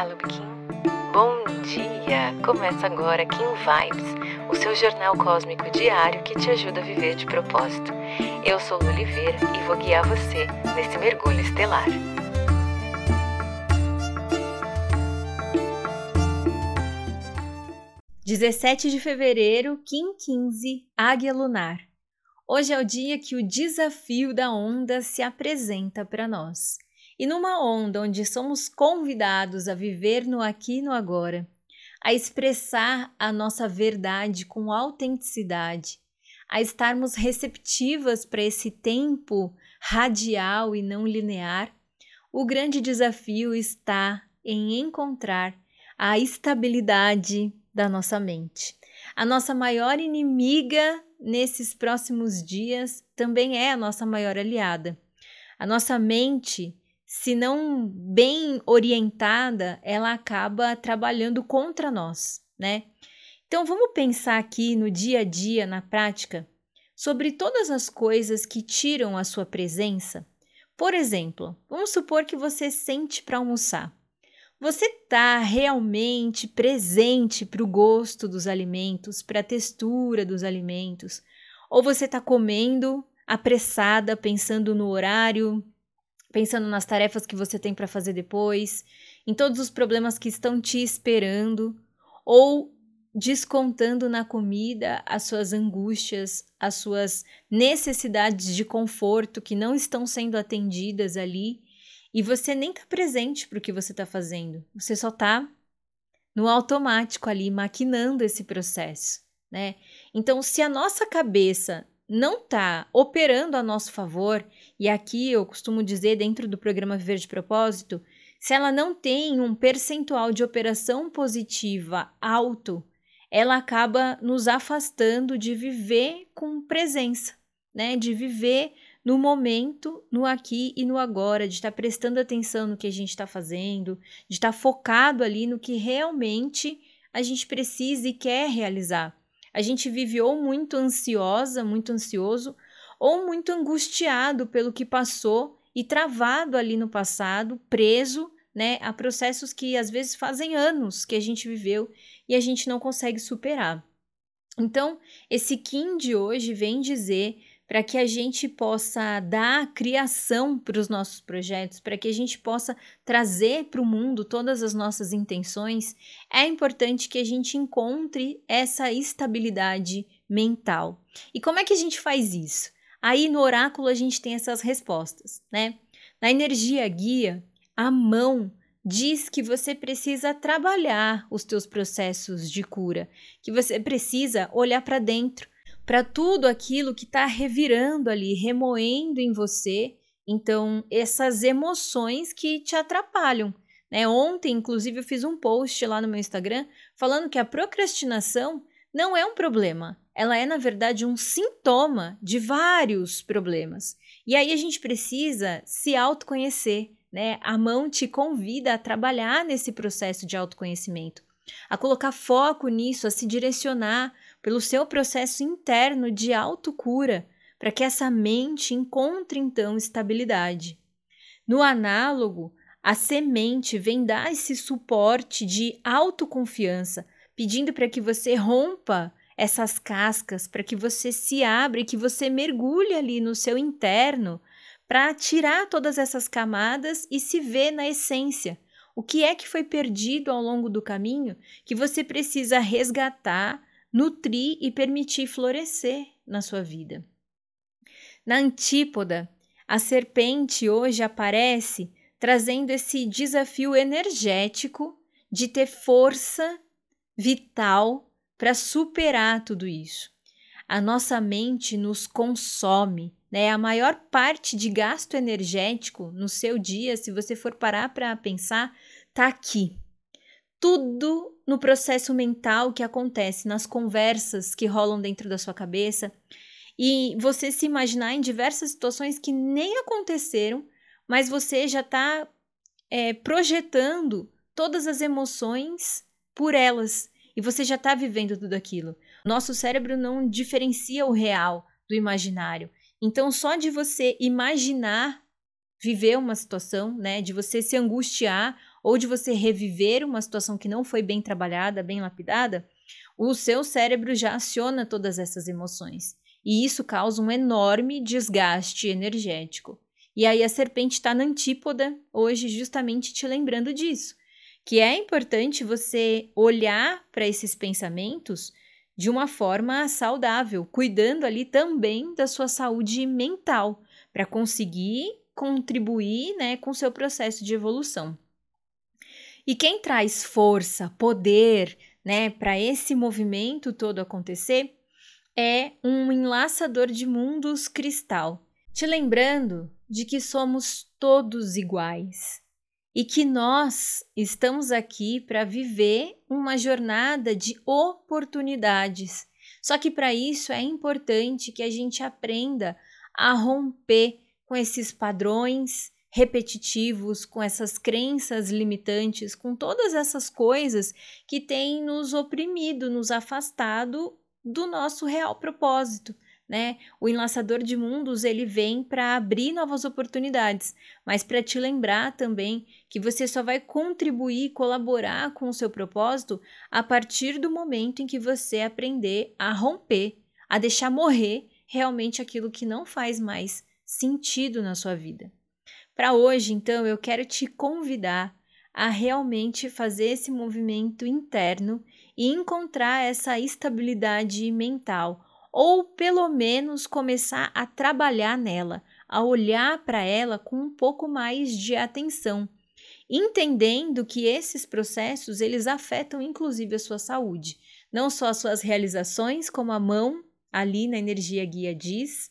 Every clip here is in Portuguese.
Olá, Lubikin. Bom dia! Começa agora Kim Vibes, o seu jornal cósmico diário que te ajuda a viver de propósito. Eu sou Lu Oliveira e vou guiar você nesse mergulho estelar. Dezessete de fevereiro, Kim 15, Águia Lunar. Hoje é o dia que o desafio da onda se apresenta para nós. E numa onda onde somos convidados a viver no aqui e no agora, a expressar a nossa verdade com autenticidade, a estarmos receptivas para esse tempo radial e não linear, o grande desafio está em encontrar a estabilidade da nossa mente. A nossa maior inimiga nesses próximos dias também é a nossa maior aliada. A nossa mente se não bem orientada, ela acaba trabalhando contra nós, né? Então vamos pensar aqui no dia a dia, na prática, sobre todas as coisas que tiram a sua presença. Por exemplo, vamos supor que você sente para almoçar. Você está realmente presente para o gosto dos alimentos, para a textura dos alimentos? Ou você está comendo apressada, pensando no horário, pensando nas tarefas que você tem para fazer depois, em todos os problemas que estão te esperando, ou descontando na comida as suas angústias, as suas necessidades de conforto que não estão sendo atendidas ali, e você nem está presente para o que você está fazendo, você só está no automático ali, maquinando esse processo, né? Então, se a nossa cabeça não está operando a nosso favor, e aqui eu costumo dizer dentro do programa Viver de Propósito, se ela não tem um percentual de operação positiva alto, ela acaba nos afastando de viver com presença, né? De viver no momento, no aqui e no agora, de estar prestando atenção no que a gente está fazendo, de estar focado ali no que realmente a gente precisa e quer realizar. A gente vive ou muito ansiosa, muito ansioso, ou muito angustiado pelo que passou e travado ali no passado, preso, né, a processos que às vezes fazem anos que a gente viveu e a gente não consegue superar. Então, esse Kim de hoje vem dizer para que a gente possa dar criação para os nossos projetos, para que a gente possa trazer para o mundo todas as nossas intenções, é importante que a gente encontre essa estabilidade mental. E como é que a gente faz isso? Aí no oráculo a gente tem essas respostas, né? Na energia guia, a mão diz que você precisa trabalhar os teus processos de cura, que você precisa olhar para dentro, para tudo aquilo que está revirando ali, remoendo em você. Então, essas emoções que te atrapalham. Né? Ontem, inclusive, eu fiz um post lá no meu Instagram falando que a procrastinação não é um problema, ela é, na verdade, um sintoma de vários problemas. E aí a gente precisa se autoconhecer, né? A mão te convida a trabalhar nesse processo de autoconhecimento, a colocar foco nisso, a se direcionar pelo seu processo interno de autocura, para que essa mente encontre então estabilidade. No análogo, a semente vem dar esse suporte de autoconfiança, pedindo para que você rompa essas cascas, para que você se abra e que você mergulhe ali no seu interno para tirar todas essas camadas e se ver na essência. O que é que foi perdido ao longo do caminho que você precisa resgatar nutrir e permitir florescer na sua vida. Na antípoda, a serpente hoje aparece trazendo esse desafio energético de ter força vital para superar tudo isso. A nossa mente nos consome, né? A maior parte de gasto energético no seu dia, se você for parar para pensar, tá aqui. Tudo no processo mental que acontece, nas conversas que rolam dentro da sua cabeça, e você se imaginar em diversas situações que nem aconteceram, mas você já está é, projetando todas as emoções por elas e você já está vivendo tudo aquilo. Nosso cérebro não diferencia o real do imaginário. Então, só de você imaginar viver uma situação, né, de você se angustiar ou de você reviver uma situação que não foi bem trabalhada, bem lapidada, o seu cérebro já aciona todas essas emoções. E isso causa um enorme desgaste energético. E aí a serpente está na antípoda hoje, justamente te lembrando disso. Que é importante você olhar para esses pensamentos de uma forma saudável, cuidando ali também da sua saúde mental, para conseguir contribuir né, com o seu processo de evolução. E quem traz força, poder né, para esse movimento todo acontecer é um enlaçador de mundos cristal, te lembrando de que somos todos iguais e que nós estamos aqui para viver uma jornada de oportunidades. Só que para isso é importante que a gente aprenda a romper com esses padrões repetitivos, com essas crenças limitantes, com todas essas coisas que têm nos oprimido, nos afastado do nosso real propósito né? O enlaçador de mundos ele vem para abrir novas oportunidades, mas para te lembrar também que você só vai contribuir, colaborar com o seu propósito a partir do momento em que você aprender a romper, a deixar morrer realmente aquilo que não faz mais sentido na sua vida. Para hoje, então, eu quero te convidar a realmente fazer esse movimento interno e encontrar essa estabilidade mental ou pelo menos começar a trabalhar nela, a olhar para ela com um pouco mais de atenção, entendendo que esses processos eles afetam inclusive a sua saúde, não só as suas realizações, como a mão ali na energia guia diz,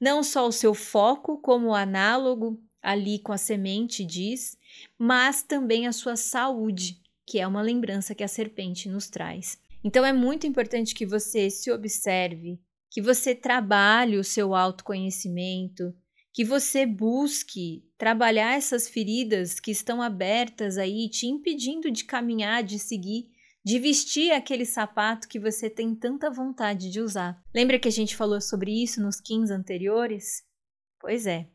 não só o seu foco, como o análogo ali com a semente diz, mas também a sua saúde, que é uma lembrança que a serpente nos traz. Então é muito importante que você se observe, que você trabalhe o seu autoconhecimento, que você busque trabalhar essas feridas que estão abertas aí, te impedindo de caminhar, de seguir, de vestir aquele sapato que você tem tanta vontade de usar. Lembra que a gente falou sobre isso nos 15 anteriores? Pois é.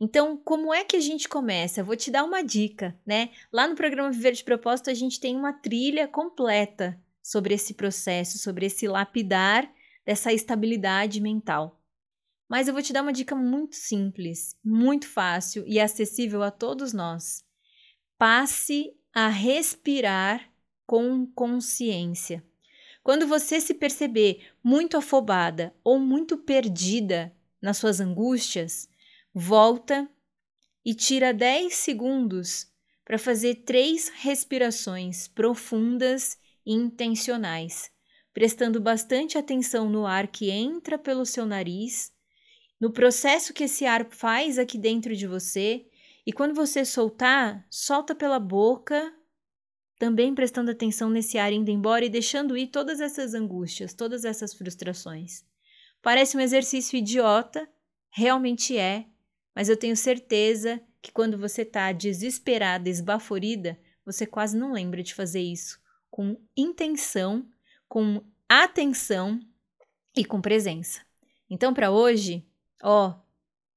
Então, como é que a gente começa? Eu vou te dar uma dica, né? Lá no programa Viver de Propósito, a gente tem uma trilha completa sobre esse processo, sobre esse lapidar dessa estabilidade mental. Mas eu vou te dar uma dica muito simples, muito fácil e acessível a todos nós. Passe a respirar com consciência. Quando você se perceber muito afobada ou muito perdida nas suas angústias, volta e tira 10 segundos para fazer três respirações profundas intencionais, prestando bastante atenção no ar que entra pelo seu nariz, no processo que esse ar faz aqui dentro de você, e quando você soltar, solta pela boca, também prestando atenção nesse ar indo embora e deixando ir todas essas angústias, todas essas frustrações. Parece um exercício idiota, realmente é, mas eu tenho certeza que quando você está desesperada, esbaforida, você quase não lembra de fazer isso com intenção, com atenção e com presença. Então, para hoje, ó,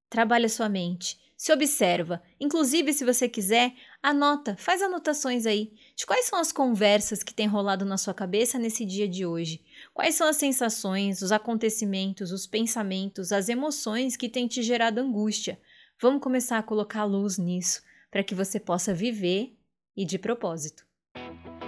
trabalha sua mente, se observa. Inclusive, se você quiser, anota, faz anotações aí de quais são as conversas que têm rolado na sua cabeça nesse dia de hoje. Quais são as sensações, os acontecimentos, os pensamentos, as emoções que têm te gerado angústia. Vamos começar a colocar luz nisso para que você possa viver e de propósito.